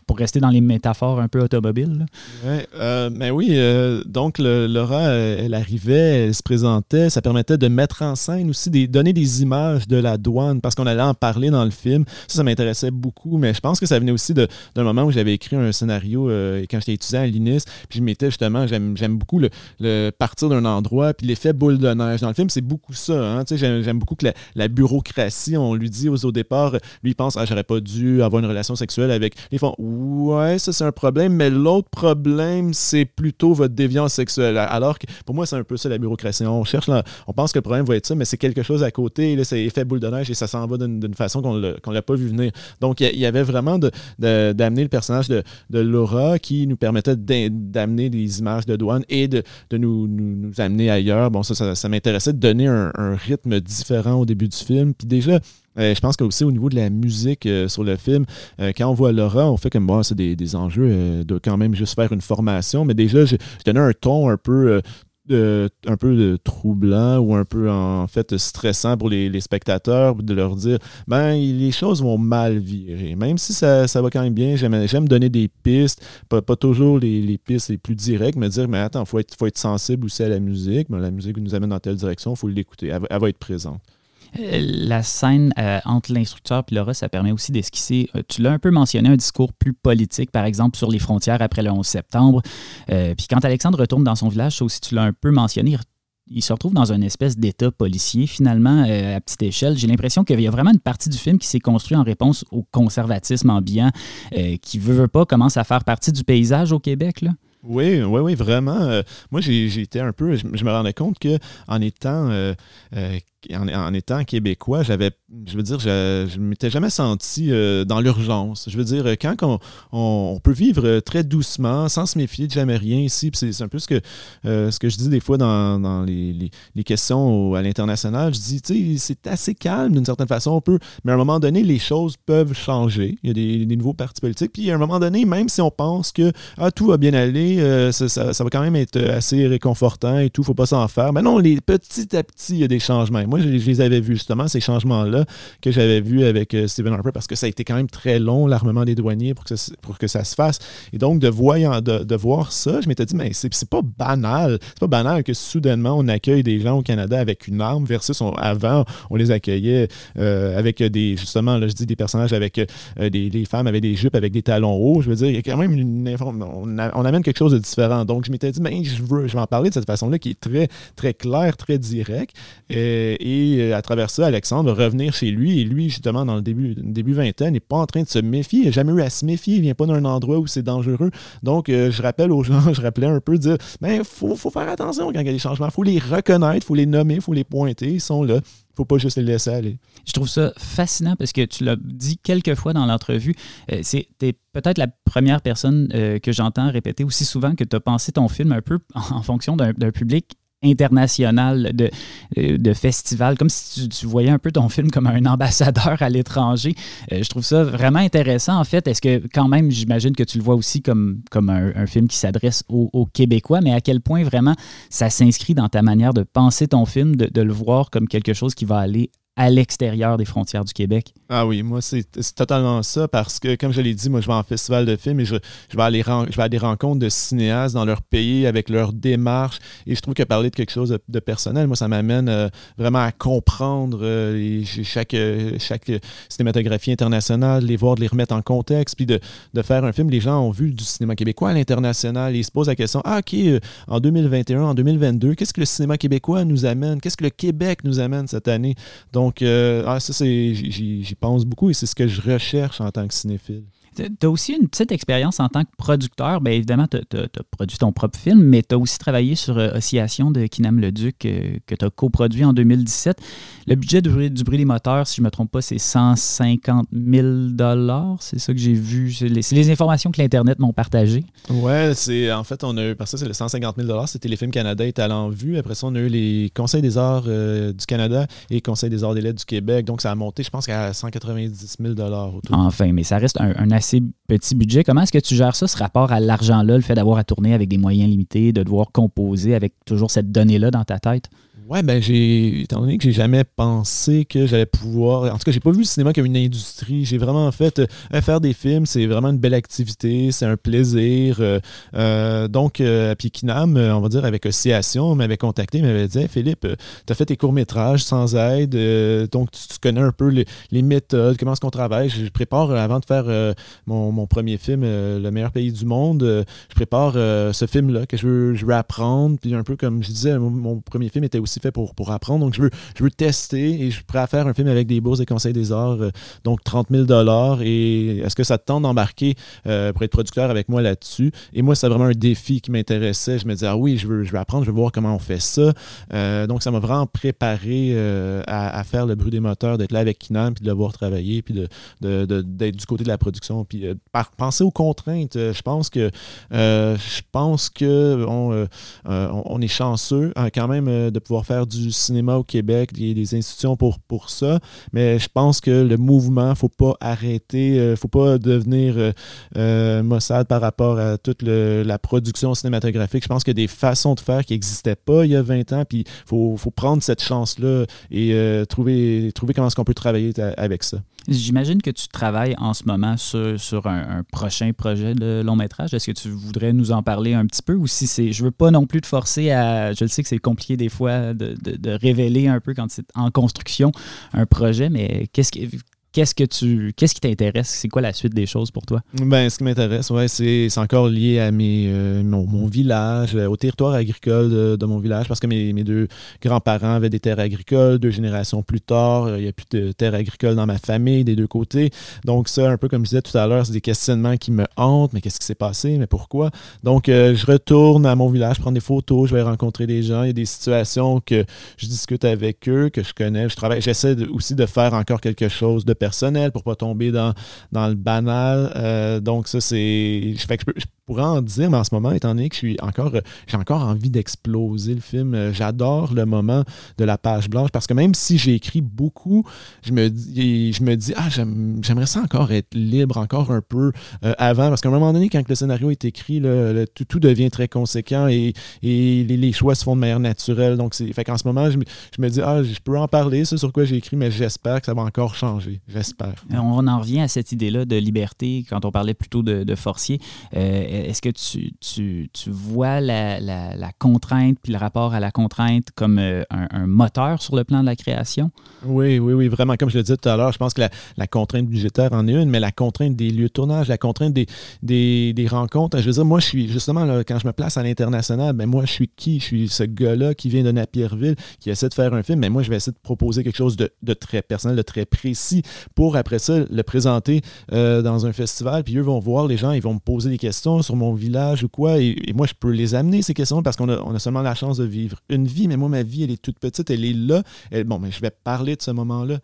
pour rester dans les métaphores un peu automobiles. Ouais, euh, mais oui, euh, donc Laura, elle arrivait, elle se présentait, ça permettait de mettre en scène aussi, des, donner des images de la douane parce qu'on allait en parler dans le film. Ça, ça m'intéressait beaucoup, mais je pense que ça venait aussi d'un moment où j'avais écrit un scénario euh, quand j'étais étudiant à l'INIS, puis je m'étais justement, j'aime beaucoup le, le partir d'un endroit, puis l'effet boule de neige. Dans le film, c'est beaucoup ça. Hein. J'aime beaucoup que la, bureaucratie, on lui dit au, départ, lui il pense, ah, j'aurais pas dû avoir une relation sexuelle avec. Ils font, ouais, ça c'est un problème, mais l'autre problème, c'est plutôt votre déviance sexuelle. Alors que pour moi, c'est un peu ça la bureaucratie. On cherche, on pense que le problème va être ça, mais c'est quelque chose à côté. Là, c'est effet boule de neige et ça s'en va d'une façon qu'on ne l'a pas vu venir. Donc, il y, avait vraiment d'amener le personnage de, Laura qui nous permettait d'amener des images de douane et de, nous, nous, amener ailleurs. Bon, ça, ça, ça m'intéressait de donner un, rythme différent au début du film. Puis déjà, euh, je pense qu'aussi au niveau de la musique euh, sur le film, euh, quand on voit Laura, on fait comme moi, c'est des, enjeux de quand même juste faire une formation. Mais déjà, je, donnais un ton un peu un peu troublant ou un peu en fait stressant pour les, spectateurs de leur dire ben les choses vont mal virer. Même si ça, va quand même bien, j'aime donner des pistes, pas, toujours les, pistes les plus directes, mais dire mais attends, faut être, faut être sensible aussi à la musique. Mais la musique nous amène dans telle direction, faut l'écouter. elle va être présente. Euh, la scène euh, entre l'instructeur et Laura, ça permet aussi d'esquisser, euh, tu l'as un peu mentionné, un discours plus politique, par exemple, sur les frontières après le 11 septembre. puis quand Alexandre retourne dans son village, ça aussi, tu l'as un peu mentionné, il se retrouve dans une espèce d'état policier, finalement, à petite échelle. J'ai l'impression qu'il y a vraiment une partie du film qui s'est construite en réponse au conservatisme ambiant, qui veut, veut pas commence à faire partie du paysage au Québec. Là. Oui, oui, oui, vraiment. moi, j'ai été un peu. Je, me rendais compte que en étant en, étant québécois, j'avais, je veux dire, je, je m'étais jamais senti euh, dans l'urgence. Je veux dire, quand on, peut vivre très doucement, sans se méfier de jamais rien ici, c'est un peu ce que, euh, ce que je dis des fois dans, les, questions à l'international. Je dis, tu sais, c'est assez calme d'une certaine façon, on peut, mais à un moment donné, les choses peuvent changer. Il y a des, nouveaux partis politiques. Puis à un moment donné, même si on pense que ah, tout va bien aller, euh, ça, va quand même être assez réconfortant et tout, faut pas s'en faire. Mais non, les, petit à petit, il y a des changements. Moi, je, les avais vus justement, ces changements-là, que j'avais vus avec euh, Stephen Harper, parce que ça a été quand même très long, l'armement des douaniers, pour que, ça, pour que ça se fasse. Et donc, de, voyant, de, voir ça, je m'étais dit, mais c'est pas banal. C'est pas banal que soudainement, on accueille des gens au Canada avec une arme, versus avant, on les accueillait euh, avec des, justement, là, je dis des personnages avec euh, des, femmes avec des jupes, avec des talons hauts. Je veux dire, il y a quand même une on, on amène quelque chose de différent. Donc, je m'étais dit, mais je veux, je vais en parler de cette façon-là qui est très, très claire, très direct. Euh, et euh, à travers ça, Alexandre va revenir chez lui. Et lui, justement, dans le début, début vingtaine, n'est pas en train de se méfier. Il n'a jamais eu à se méfier. Il vient pas d'un endroit où c'est dangereux. Donc, euh, je rappelle aux gens, je rappelais un peu, dire, mais il faut, faire attention quand il y a des changements. Il faut les reconnaître, il faut les nommer, il faut les pointer. Ils sont là faut pas juste les laisser aller. Je trouve ça fascinant parce que tu l'as dit quelques fois dans l'entrevue. c'est tu es peut-être la première personne que j'entends répéter aussi souvent que tu as pensé ton film un peu en fonction d'un public international de, de festival, comme si tu, voyais un peu ton film comme un ambassadeur à l'étranger. Euh, je trouve ça vraiment intéressant, en fait. Est-ce que, quand même, j'imagine que tu le vois aussi comme, comme un, film qui s'adresse aux, Québécois, mais à quel point vraiment ça s'inscrit dans ta manière de penser ton film, de, de le voir comme quelque chose qui va aller à l'extérieur des frontières du Québec. Ah oui, moi, c'est totalement ça parce que, comme je l'ai dit, moi, je vais en festival de films et je, je, vais aller je vais à des rencontres de cinéastes dans leur pays avec leur démarche. Et je trouve que parler de quelque chose de, personnel, moi, ça m'amène euh, vraiment à comprendre euh, chaque, euh, chaque cinématographie internationale, les voir, de les remettre en contexte, puis de, de, faire un film. Les gens ont vu du cinéma québécois à l'international et ils se posent la question Ah, OK, en 2021, en 2022, qu'est-ce que le cinéma québécois nous amène? Qu'est-ce que le Québec nous amène cette année? Donc, donc, euh, ah, ça, j'y pense beaucoup et c'est ce que je recherche en tant que cinéphile. Tu as aussi une petite expérience en tant que producteur. Bien évidemment, tu as, produit ton propre film, mais tu as aussi travaillé sur euh, Oscillation de Kinam le Duc euh, que tu as coproduit en 2017. Le budget du, du bruit des moteurs, si je ne me trompe pas, c'est 150 000 C'est ça que j'ai vu. C'est les, informations que l'Internet m'ont partagées. Ouais, c'est en fait, on a eu, par ça, c'est le 150 000 c'était les films Canada et Talent Vu. Après ça, on a eu les Conseils des arts euh, du Canada et Conseil des arts des lettres du Québec. Donc, ça a monté, je pense, à 190 000 autour. Enfin, mais ça reste un, un assez petit budget. Comment est-ce que tu gères ça, ce rapport à l'argent-là, le fait d'avoir à tourner avec des moyens limités, de devoir composer avec toujours cette donnée-là dans ta tête? Ouais, ben j'ai. Étant donné que j'ai jamais pensé que j'allais pouvoir. En tout cas, j'ai pas vu le cinéma comme une industrie. J'ai vraiment fait euh, faire des films, c'est vraiment une belle activité, c'est un plaisir. Euh, euh, donc, à Kinam, on va dire avec Oscillation, m'avait contacté, m'avait dit Philippe, tu as fait tes courts-métrages sans aide, donc tu, connais un peu les, méthodes, comment est-ce qu'on travaille? Je, prépare, avant de faire mon, premier film, Le meilleur pays du monde, je prépare ce film-là que je veux, je veux apprendre. Puis un peu comme je disais, mon premier film était aussi fait pour, pour apprendre. Donc, je veux, je veux tester et je suis prêt à faire un film avec des bourses des conseils des arts, euh, donc 30 000 Et est-ce que ça te tente d'embarquer euh, pour être producteur avec moi là-dessus? Et moi, c'est vraiment un défi qui m'intéressait. Je me disais, ah oui, je veux, je veux apprendre, je veux voir comment on fait ça. Euh, donc, ça m'a vraiment préparé à, faire le bruit des moteurs, d'être là avec Kinam, puis de le voir travailler, puis d'être de, de, du côté de la production. Puis penser aux contraintes, je pense que je pense que on, on est chanceux hein, quand même de pouvoir faire du cinéma au Québec. Des institutions pour, pour ça. Mais je pense que le mouvement, il ne faut pas arrêter. Il euh, ne faut pas devenir euh, euh, Mossad par rapport à toute la production cinématographique. Je pense qu'il y a des façons de faire qui n'existaient pas il y a 20 ans. Puis il faut, faut, prendre cette chance-là et trouver, trouver comment est-ce qu'on peut travailler avec ça. J'imagine que tu travailles en ce moment sur, sur un, prochain projet de long métrage. Est-ce que tu voudrais nous en parler un petit peu? Ou si c'est. Je veux pas non plus te forcer à. Je le sais que c'est compliqué des fois de, de, révéler un peu quand c'est en construction un projet, mais qu'est-ce que qu'est-ce que tu qu'est-ce qui t'intéresse? C'est quoi la suite des choses pour toi? Ben, ce qui m'intéresse, ouais, c'est encore lié à mes, euh, mon, village, au territoire agricole de, mon village, parce que mes, mes deux grands-parents avaient des terres agricoles, deux générations plus tard, il n'y a plus de terres agricoles dans ma famille, des deux côtés. Donc ça, un peu comme je disais tout à l'heure, c'est des questionnements qui me hantent, mais qu'est-ce qui s'est passé, mais pourquoi? Donc je retourne à mon village, prendre des photos, je vais rencontrer des gens, il y a des situations que je discute avec eux, que je connais, je travaille, j'essaie aussi de faire encore quelque chose de personnel pour pas tomber dans, le banal. Euh, donc ça, c'est... Je, je, pourrais en dire, mais en ce moment, étant donné que je suis encore, j'ai encore envie d'exploser le film, euh, j'adore le moment de la page blanche parce que même si j'ai écrit beaucoup, je me dis, je me dis ah, j'aimerais ça encore être libre encore un peu euh, avant parce qu'à un moment donné, quand le scénario est écrit, le, tout, devient très conséquent et, et les, choix se font de manière naturelle. Donc, c'est, fait qu'en ce moment, je me, je me dis, ah, je peux en parler, c'est sur quoi j'ai écrit, mais j'espère que ça va encore changer. J'espère. On en revient à cette idée-là de liberté quand on parlait plutôt de, forcier. Euh, est-ce que tu, vois la, contrainte puis le rapport à la contrainte comme euh, un, moteur sur le plan de la création? Oui, oui, oui, vraiment. Comme je le disais tout à l'heure, je pense que la, contrainte budgétaire en est une, mais la contrainte des lieux de tournage, la contrainte des, rencontres. Je veux dire, moi, je suis justement, là, quand je me place à l'international, ben moi, je suis qui? Je suis ce gars-là qui vient de Napierville, qui essaie de faire un film, mais moi, je vais essayer de proposer quelque chose de, de très personnel, de très précis pour après ça le présenter euh, dans un festival. Puis eux vont voir les gens, ils vont me poser des questions sur mon village ou quoi. Et, moi, je peux les amener, ces questions, parce qu'on a, seulement la chance de vivre une vie. Mais moi, ma vie, elle est toute petite, elle est là. bon, mais je vais parler de ce moment-là.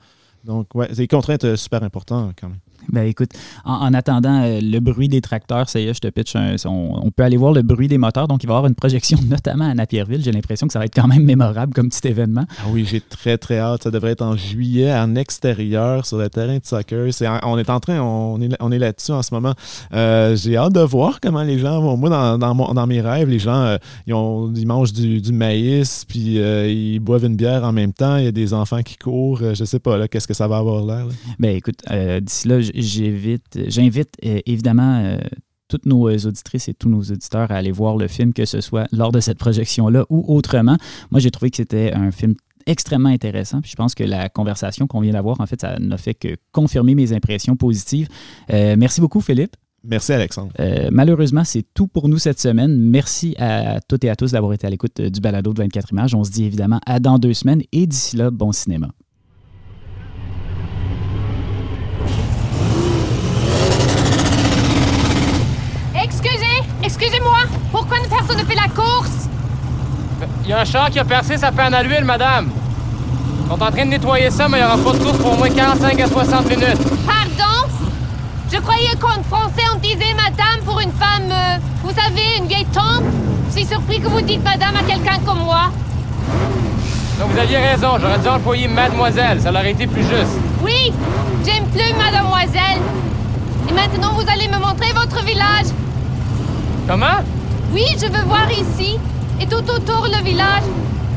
Donc, ouais, c'est des contraintes euh, super importantes quand même. Ben écoute, en, attendant euh, le bruit des tracteurs, ça y est, je te pitch, on, peut aller voir le bruit des moteurs. Donc, il va y avoir une projection notamment à Napierville. J'ai l'impression que ça va être quand même mémorable comme petit événement. Ah oui, j'ai très, très hâte. Ça devrait être en juillet, en extérieur, sur le terrain de soccer. on est en train, on est, on est là-dessus en ce moment. Euh, j'ai hâte de voir comment les gens vont. Moi, dans, dans, mes rêves, les gens, euh, ils, ont, ils mangent du, maïs, puis ils boivent une bière en même temps. Il y a des enfants qui courent. je sais pas, là, qu'est-ce que ça va avoir l'air. Ben écoute, d'ici là, j'invite euh, évidemment euh, toutes nos euh, auditrices et tous nos auditeurs à aller voir le film, que ce soit lors de cette projection-là ou autrement. Moi, j'ai trouvé que c'était un film extrêmement intéressant. Puis je pense que la conversation qu'on vient d'avoir, en fait, ça n'a fait que confirmer mes impressions positives. merci beaucoup, Philippe. Merci, Alexandre. malheureusement, c'est tout pour nous cette semaine. Merci à toutes et à tous d'avoir été à l'écoute du balado de 24 images. On se dit évidemment à dans deux semaines et d'ici là, bon cinéma. Excusez-moi, pourquoi personne ne fait la course? Il y a un char qui a percé sa panne à l'huile, madame. Ils sont en train de nettoyer ça, mais il n'y aura pas de course pour au moins 45 à 60 minutes. Pardon? Je croyais qu'en français on disait madame pour une femme, euh, vous savez, une vieille tante. Je suis surpris que vous dites madame à quelqu'un comme moi. Donc vous aviez raison, j'aurais dû employer mademoiselle, ça aurait été plus juste. Oui, j'aime plus mademoiselle. Et maintenant vous allez me montrer votre village. Comment? Oui, je veux voir ici. Et tout autour le village.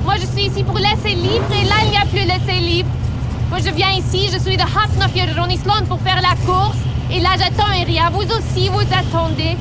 Moi, je suis ici pour laisser libre et là, il n'y a plus laisser libre. Moi, je viens ici, je suis de Hafnafjörður Island pour faire la course. Et là, j'attends rien. Vous aussi, vous attendez.